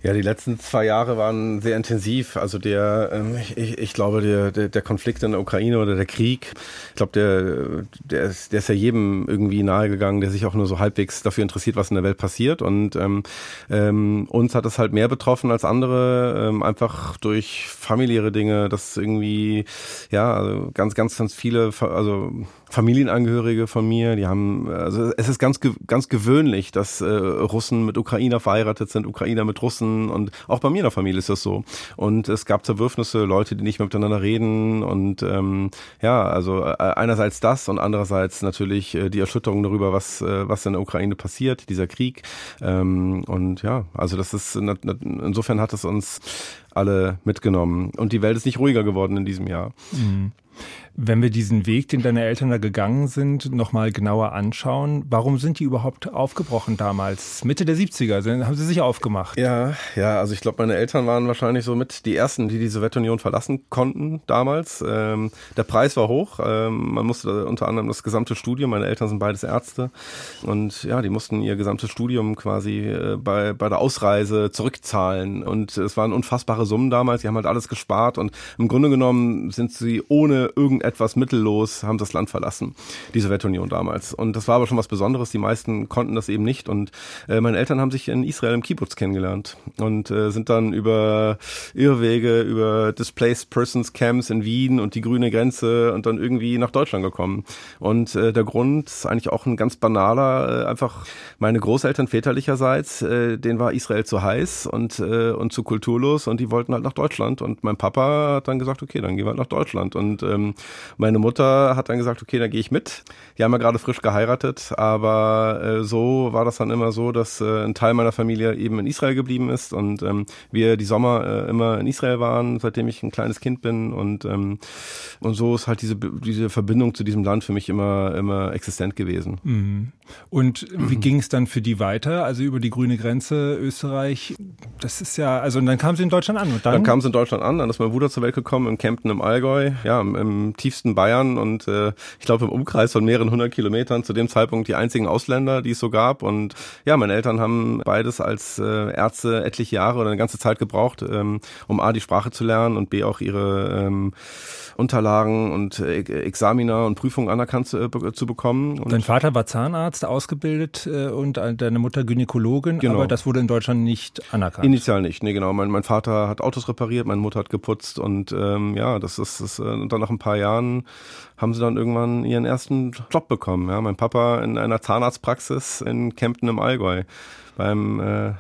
Ja, die letzten zwei Jahre waren sehr intensiv. Also der, ähm, ich, ich glaube, der, der, der Konflikt in der Ukraine oder der Krieg, ich glaube, der, der, ist, der ist ja jedem irgendwie nahegegangen, der sich auch nur so halbwegs dafür interessiert, was in der Welt passiert. Und ähm, ähm, uns hat es halt mehr betroffen als andere, ähm, einfach durch familiäre Dinge, dass irgendwie, ja, also ganz, ganz, ganz viele, also Familienangehörige von mir, die haben, also es ist ganz, ganz gewöhnlich, dass äh, Russen mit Ukrainer verheiratet sind, Ukrainer mit Russen und auch bei mir in der Familie ist das so. Und es gab Zerwürfnisse, Leute, die nicht mehr miteinander reden und ähm, ja, also äh, einerseits das und andererseits natürlich äh, die Erschütterung darüber, was, äh, was in der Ukraine passiert, dieser Krieg. Ähm, und ja, also das ist, insofern hat es uns alle mitgenommen. Und die Welt ist nicht ruhiger geworden in diesem Jahr. Mhm. Wenn wir diesen Weg, den deine Eltern da gegangen sind, nochmal genauer anschauen, warum sind die überhaupt aufgebrochen damals? Mitte der 70er sind, haben sie sich aufgemacht. Ja, ja, also ich glaube, meine Eltern waren wahrscheinlich so mit die ersten, die die Sowjetunion verlassen konnten damals. Ähm, der Preis war hoch. Ähm, man musste unter anderem das gesamte Studium, meine Eltern sind beides Ärzte, und ja, die mussten ihr gesamtes Studium quasi äh, bei, bei der Ausreise zurückzahlen. Und es waren unfassbare Summen damals. Die haben halt alles gespart und im Grunde genommen sind sie ohne irgendein etwas mittellos haben das Land verlassen, die Sowjetunion damals. Und das war aber schon was Besonderes. Die meisten konnten das eben nicht. Und äh, meine Eltern haben sich in Israel im Kibbutz kennengelernt und äh, sind dann über Irrwege, über Displaced Persons Camps in Wien und die grüne Grenze und dann irgendwie nach Deutschland gekommen. Und äh, der Grund ist eigentlich auch ein ganz banaler, äh, einfach meine Großeltern väterlicherseits, äh, denen war Israel zu heiß und, äh, und zu kulturlos und die wollten halt nach Deutschland. Und mein Papa hat dann gesagt, okay, dann gehen wir halt nach Deutschland. Und ähm, meine Mutter hat dann gesagt, okay, dann gehe ich mit. Die haben ja gerade frisch geheiratet, aber äh, so war das dann immer so, dass äh, ein Teil meiner Familie eben in Israel geblieben ist und ähm, wir die Sommer äh, immer in Israel waren, seitdem ich ein kleines Kind bin und ähm, und so ist halt diese diese Verbindung zu diesem Land für mich immer immer existent gewesen. Mhm. Und wie ging es dann für die weiter? Also über die grüne Grenze Österreich, das ist ja, also und dann kam sie in Deutschland an und dann? Dann kam sie in Deutschland an, dann ist mein Bruder zur Welt gekommen in Kempten im Allgäu, ja, im, im tiefsten Bayern und äh, ich glaube im Umkreis von mehreren hundert Kilometern zu dem Zeitpunkt die einzigen Ausländer, die es so gab. Und ja, meine Eltern haben beides als äh, Ärzte etliche Jahre oder eine ganze Zeit gebraucht, ähm, um A, die Sprache zu lernen und B, auch ihre ähm, Unterlagen und äh, Examina und Prüfungen anerkannt zu, äh, zu bekommen. Und Dein Vater war Zahnarzt, ausgebildet äh, und deine Mutter Gynäkologin, genau. aber das wurde in Deutschland nicht anerkannt. Initial nicht, nee, genau. Mein, mein Vater hat Autos repariert, meine Mutter hat geputzt und ähm, ja, das ist, das, äh, und dann nach ein paar Jahren haben sie dann irgendwann ihren ersten Job bekommen. Ja, mein Papa in einer Zahnarztpraxis in Kempten im Allgäu beim äh,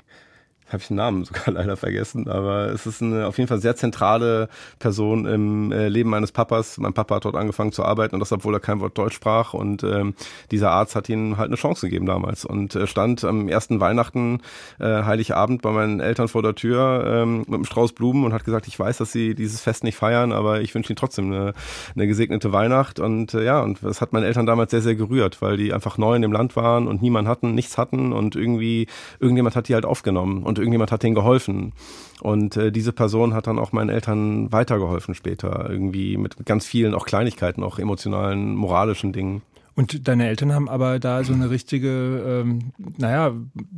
habe ich den Namen sogar leider vergessen, aber es ist eine auf jeden Fall sehr zentrale Person im äh, Leben meines Papas. Mein Papa hat dort angefangen zu arbeiten und das, obwohl er kein Wort Deutsch sprach. Und ähm, dieser Arzt hat ihm halt eine Chance gegeben damals und äh, stand am ersten Weihnachten, äh, Heiligabend bei meinen Eltern vor der Tür ähm, mit einem Strauß Blumen und hat gesagt, ich weiß, dass sie dieses Fest nicht feiern, aber ich wünsche ihnen trotzdem eine, eine gesegnete Weihnacht. Und äh, ja, und das hat meine Eltern damals sehr, sehr gerührt, weil die einfach neu in dem Land waren und niemand hatten, nichts hatten und irgendwie, irgendjemand hat die halt aufgenommen. Und irgendjemand hat denen geholfen. Und äh, diese Person hat dann auch meinen Eltern weitergeholfen später, irgendwie mit ganz vielen auch Kleinigkeiten, auch emotionalen, moralischen Dingen. Und deine Eltern haben aber da so eine richtige, ähm, naja,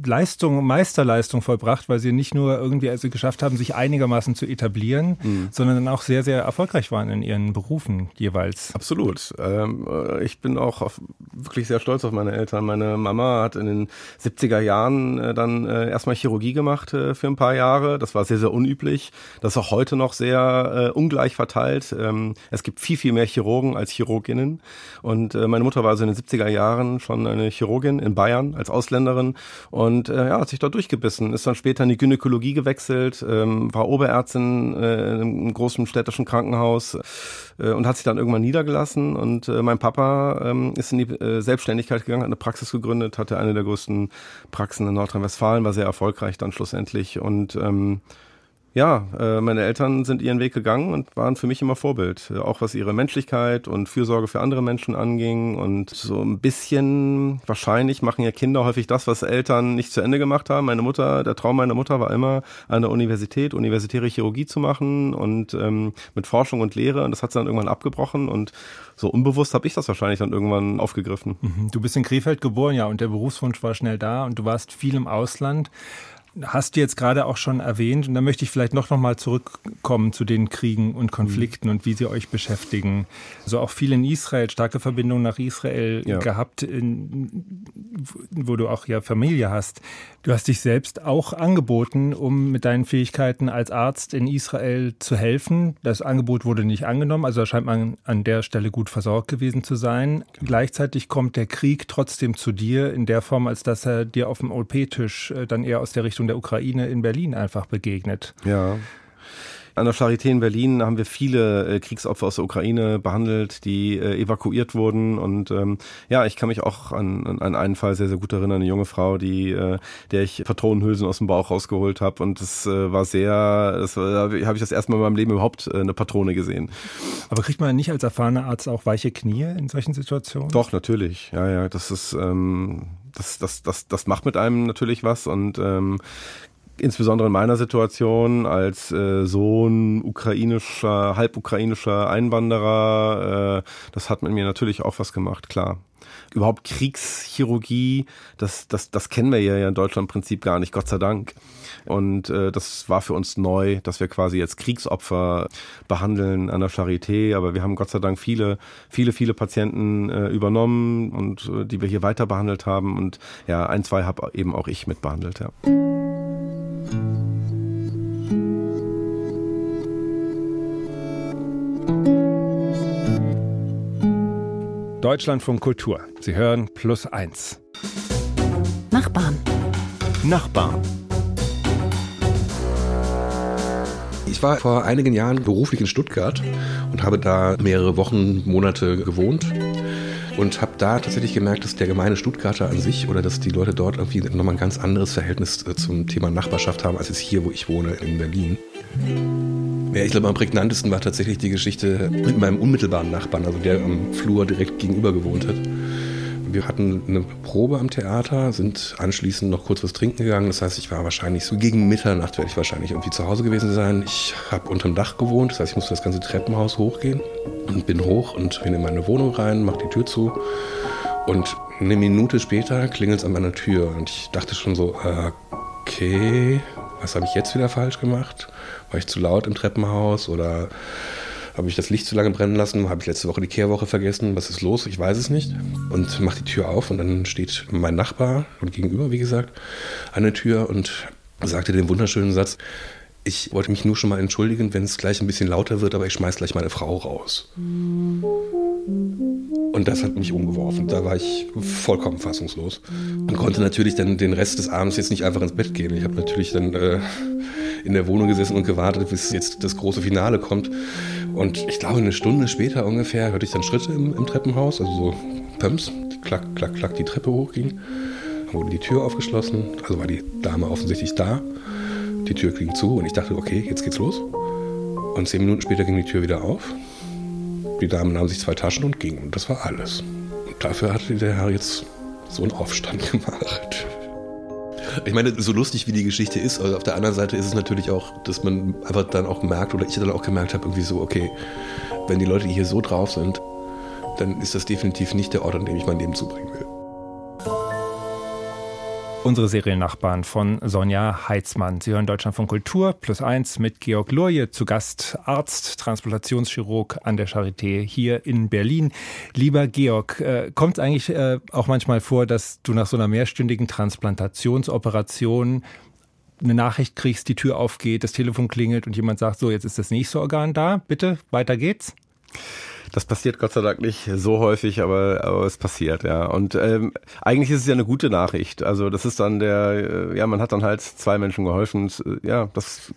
Leistung, Meisterleistung vollbracht, weil sie nicht nur irgendwie also geschafft haben, sich einigermaßen zu etablieren, mhm. sondern dann auch sehr, sehr erfolgreich waren in ihren Berufen jeweils. Absolut. Ähm, äh, ich bin auch auf, wirklich sehr stolz auf meine Eltern. Meine Mama hat in den 70er Jahren äh, dann äh, erstmal Chirurgie gemacht äh, für ein paar Jahre. Das war sehr, sehr unüblich. Das ist auch heute noch sehr äh, ungleich verteilt. Ähm, es gibt viel, viel mehr Chirurgen als Chirurginnen. Und äh, meine Mutter war also in den 70er Jahren schon eine Chirurgin in Bayern als Ausländerin und äh, ja, hat sich dort durchgebissen, ist dann später in die Gynäkologie gewechselt, ähm, war Oberärztin äh, in einem großen städtischen Krankenhaus äh, und hat sich dann irgendwann niedergelassen und äh, mein Papa ähm, ist in die äh, Selbstständigkeit gegangen, hat eine Praxis gegründet, hatte eine der größten Praxen in Nordrhein-Westfalen, war sehr erfolgreich dann schlussendlich und ähm, ja, äh, meine Eltern sind ihren Weg gegangen und waren für mich immer Vorbild. Auch was ihre Menschlichkeit und Fürsorge für andere Menschen anging. Und so ein bisschen, wahrscheinlich machen ja Kinder häufig das, was Eltern nicht zu Ende gemacht haben. Meine Mutter, der Traum meiner Mutter war immer, an der Universität, universitäre Chirurgie zu machen und ähm, mit Forschung und Lehre. Und das hat sie dann irgendwann abgebrochen. Und so unbewusst habe ich das wahrscheinlich dann irgendwann aufgegriffen. Mhm. Du bist in Krefeld geboren, ja, und der Berufswunsch war schnell da und du warst viel im Ausland hast du jetzt gerade auch schon erwähnt und da möchte ich vielleicht noch, noch mal zurückkommen zu den Kriegen und Konflikten mhm. und wie sie euch beschäftigen. So auch viel in Israel, starke Verbindungen nach Israel ja. gehabt, in, wo du auch ja Familie hast. Du hast dich selbst auch angeboten, um mit deinen Fähigkeiten als Arzt in Israel zu helfen. Das Angebot wurde nicht angenommen, also da scheint man an der Stelle gut versorgt gewesen zu sein. Gleichzeitig kommt der Krieg trotzdem zu dir in der Form, als dass er dir auf dem OP-Tisch äh, dann eher aus der Richtung der Ukraine in Berlin einfach begegnet. Ja. An der Charité in Berlin haben wir viele äh, Kriegsopfer aus der Ukraine behandelt, die äh, evakuiert wurden. Und ähm, ja, ich kann mich auch an, an einen Fall sehr, sehr gut erinnern. Eine junge Frau, die, äh, der ich Patronenhülsen aus dem Bauch rausgeholt habe. Und das äh, war sehr, das habe ich das erste Mal in meinem Leben überhaupt äh, eine Patrone gesehen. Aber kriegt man nicht als erfahrener Arzt auch weiche Knie in solchen Situationen? Doch, natürlich. Ja, ja, das ist, ähm, das, das, das, das macht mit einem natürlich was und ähm, insbesondere in meiner Situation als äh, Sohn ukrainischer, halbukrainischer Einwanderer, äh, das hat mit mir natürlich auch was gemacht, klar. Überhaupt Kriegschirurgie, das, das, das kennen wir ja in Deutschland im Prinzip gar nicht, Gott sei Dank. Und äh, das war für uns neu, dass wir quasi jetzt Kriegsopfer behandeln an der Charité. Aber wir haben Gott sei Dank viele, viele, viele Patienten äh, übernommen und äh, die wir hier weiter behandelt haben. Und ja, ein, zwei habe eben auch ich mitbehandelt, ja. Deutschlandfunk Kultur. Sie hören Plus eins. Nachbarn. Nachbarn. Ich war vor einigen Jahren beruflich in Stuttgart und habe da mehrere Wochen, Monate gewohnt und habe da tatsächlich gemerkt, dass der gemeine Stuttgarter an sich oder dass die Leute dort irgendwie nochmal ein ganz anderes Verhältnis äh, zum Thema Nachbarschaft haben, als es hier, wo ich wohne, in Berlin. Ja, ich glaube, am prägnantesten war tatsächlich die Geschichte mit meinem unmittelbaren Nachbarn, also der am Flur direkt gegenüber gewohnt hat. Wir hatten eine Probe am Theater, sind anschließend noch kurz was trinken gegangen. Das heißt, ich war wahrscheinlich so gegen Mitternacht werde ich wahrscheinlich irgendwie zu Hause gewesen sein. Ich habe unterm Dach gewohnt, das heißt, ich musste das ganze Treppenhaus hochgehen und bin hoch und bin in meine Wohnung rein, mache die Tür zu und eine Minute später klingelt es an meiner Tür und ich dachte schon so, okay, was habe ich jetzt wieder falsch gemacht? War ich zu laut im Treppenhaus oder habe ich das Licht zu lange brennen lassen? Habe ich letzte Woche die Kehrwoche vergessen? Was ist los? Ich weiß es nicht. Und mache die Tür auf und dann steht mein Nachbar und gegenüber, wie gesagt, an der Tür und sagte den wunderschönen Satz, ich wollte mich nur schon mal entschuldigen, wenn es gleich ein bisschen lauter wird, aber ich schmeiß gleich meine Frau raus. Und das hat mich umgeworfen. Da war ich vollkommen fassungslos. Und konnte natürlich dann den Rest des Abends jetzt nicht einfach ins Bett gehen. Ich habe natürlich dann äh, in der Wohnung gesessen und gewartet, bis jetzt das große Finale kommt. Und ich glaube, eine Stunde später ungefähr hörte ich dann Schritte im, im Treppenhaus, also so Pumps, klack, klack, klack die Treppe hochging. Dann wurde die Tür aufgeschlossen, also war die Dame offensichtlich da. Die Tür ging zu und ich dachte, okay, jetzt geht's los. Und zehn Minuten später ging die Tür wieder auf. Die Dame nahm sich zwei Taschen und ging. Und das war alles. Und dafür hatte der Herr jetzt so einen Aufstand gemacht. Ich meine, so lustig wie die Geschichte ist, also auf der anderen Seite ist es natürlich auch, dass man einfach dann auch merkt, oder ich dann auch gemerkt habe, irgendwie so, okay, wenn die Leute hier so drauf sind, dann ist das definitiv nicht der Ort, an dem ich mein Leben zubringen will. Unsere Seriennachbarn von Sonja Heitzmann. Sie hören Deutschland von Kultur plus eins mit Georg Lurje, zu Gast Arzt, Transplantationschirurg an der Charité hier in Berlin. Lieber Georg, äh, kommt es eigentlich äh, auch manchmal vor, dass du nach so einer mehrstündigen Transplantationsoperation eine Nachricht kriegst, die Tür aufgeht, das Telefon klingelt und jemand sagt, so, jetzt ist das nächste Organ da, bitte, weiter geht's? Das passiert Gott sei Dank nicht so häufig, aber, aber es passiert, ja. Und ähm, eigentlich ist es ja eine gute Nachricht. Also das ist dann der, äh, ja, man hat dann halt zwei Menschen geholfen. Äh, ja, das,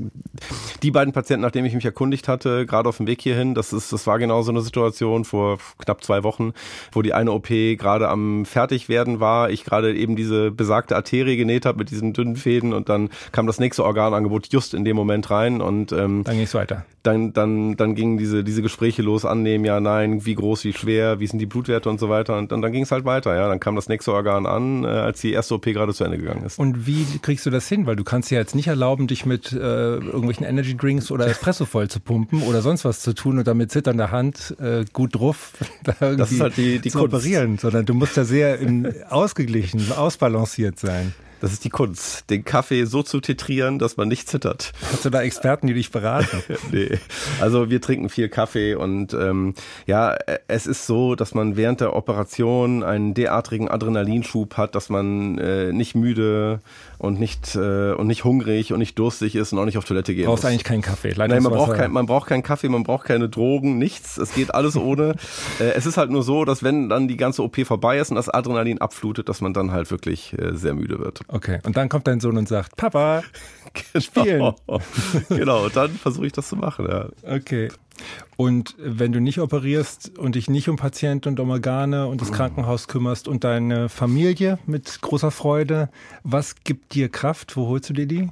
die beiden Patienten, nachdem ich mich erkundigt hatte, gerade auf dem Weg hierhin, das ist, das war genau so eine Situation vor knapp zwei Wochen, wo die eine OP gerade am Fertigwerden war. Ich gerade eben diese besagte Arterie genäht habe mit diesen dünnen Fäden und dann kam das nächste Organangebot just in dem Moment rein und ähm, dann ging es weiter. Dann, dann, dann gingen diese, diese Gespräche los, annehmen, ja, nein, wie groß, wie schwer, wie sind die Blutwerte und so weiter. Und dann, dann ging es halt weiter. Ja, dann kam das nächste Organ an, äh, als die erste OP gerade zu Ende gegangen ist. Und wie kriegst du das hin? Weil du kannst ja jetzt nicht erlauben, dich mit äh, irgendwelchen Energy Drinks oder Espresso voll zu pumpen oder sonst was zu tun und damit zitternder Hand äh, gut drauf da irgendwie das ist halt die, die zu operieren, sondern du musst da sehr in, ausgeglichen, ausbalanciert sein. Das ist die Kunst, den Kaffee so zu titrieren, dass man nicht zittert. Hast du da Experten, die dich beraten? nee. Also wir trinken viel Kaffee und ähm, ja, es ist so, dass man während der Operation einen derartigen Adrenalinschub hat, dass man äh, nicht müde und nicht äh, und nicht hungrig und nicht durstig ist und auch nicht auf Toilette gehen Brauchst muss. eigentlich keinen Kaffee. Nein, man braucht, kein, man braucht keinen Kaffee, man braucht keine Drogen, nichts. Es geht alles ohne. äh, es ist halt nur so, dass wenn dann die ganze OP vorbei ist und das Adrenalin abflutet, dass man dann halt wirklich äh, sehr müde wird. Okay, und dann kommt dein Sohn und sagt, Papa, spielen. genau, und dann versuche ich das zu machen, ja. Okay. Und wenn du nicht operierst und dich nicht um Patienten und um Organe und das Krankenhaus kümmerst und deine Familie mit großer Freude, was gibt dir Kraft? Wo holst du dir die?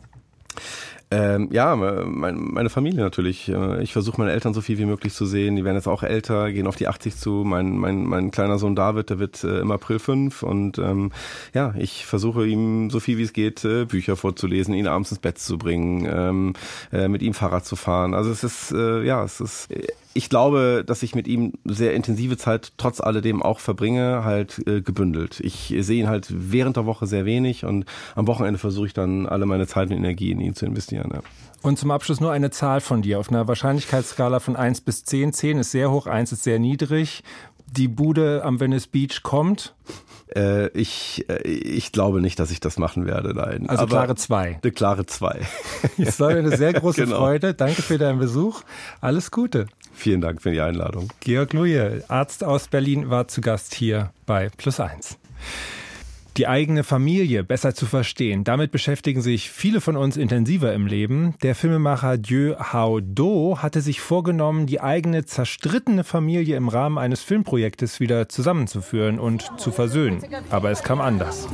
Ähm, ja, meine Familie natürlich. Äh, ich versuche meine Eltern so viel wie möglich zu sehen. Die werden jetzt auch älter, gehen auf die 80 zu. Mein, mein, mein kleiner Sohn David, der wird äh, im April 5 und ähm, ja, ich versuche ihm so viel wie es geht äh, Bücher vorzulesen, ihn abends ins Bett zu bringen, ähm, äh, mit ihm Fahrrad zu fahren. Also es ist, äh, ja, es ist ich glaube, dass ich mit ihm sehr intensive Zeit trotz alledem auch verbringe, halt äh, gebündelt. Ich sehe ihn halt während der Woche sehr wenig und am Wochenende versuche ich dann alle meine Zeit und Energie in ihn zu investieren. Ja. Und zum Abschluss nur eine Zahl von dir auf einer Wahrscheinlichkeitsskala von 1 bis 10. 10 ist sehr hoch, 1 ist sehr niedrig. Die Bude am Venice Beach kommt. Äh, ich, äh, ich glaube nicht, dass ich das machen werde, nein. Also Aber klare 2. Eine klare 2. Es war eine sehr große genau. Freude. Danke für deinen Besuch. Alles Gute. Vielen Dank für die Einladung. Georg Luje, Arzt aus Berlin, war zu Gast hier bei Plus 1 die eigene Familie besser zu verstehen. Damit beschäftigen sich viele von uns intensiver im Leben. Der Filmemacher Dieu Hao Do hatte sich vorgenommen, die eigene zerstrittene Familie im Rahmen eines Filmprojektes wieder zusammenzuführen und zu versöhnen. Aber es kam anders.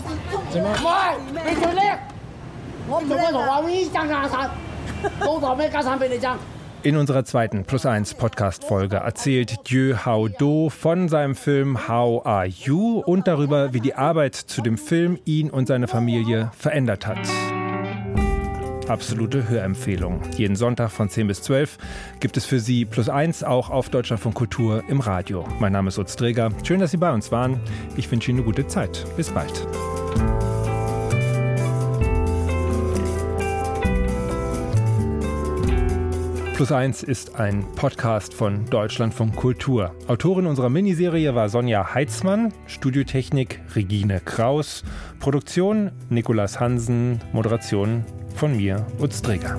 In unserer zweiten Plus 1 Podcast-Folge erzählt Dieu Hao Do von seinem Film How Are You und darüber, wie die Arbeit zu dem Film ihn und seine Familie verändert hat. Absolute Hörempfehlung. Jeden Sonntag von 10 bis 12 gibt es für Sie Plus 1 auch auf Deutschlandfunk Kultur im Radio. Mein Name ist Utz Träger. Schön, dass Sie bei uns waren. Ich wünsche Ihnen eine gute Zeit. Bis bald. Plus 1 ist ein Podcast von Deutschlandfunk Kultur. Autorin unserer Miniserie war Sonja Heitzmann, Studiotechnik Regine Kraus, Produktion Nikolas Hansen, Moderation von mir, Utz Dreger.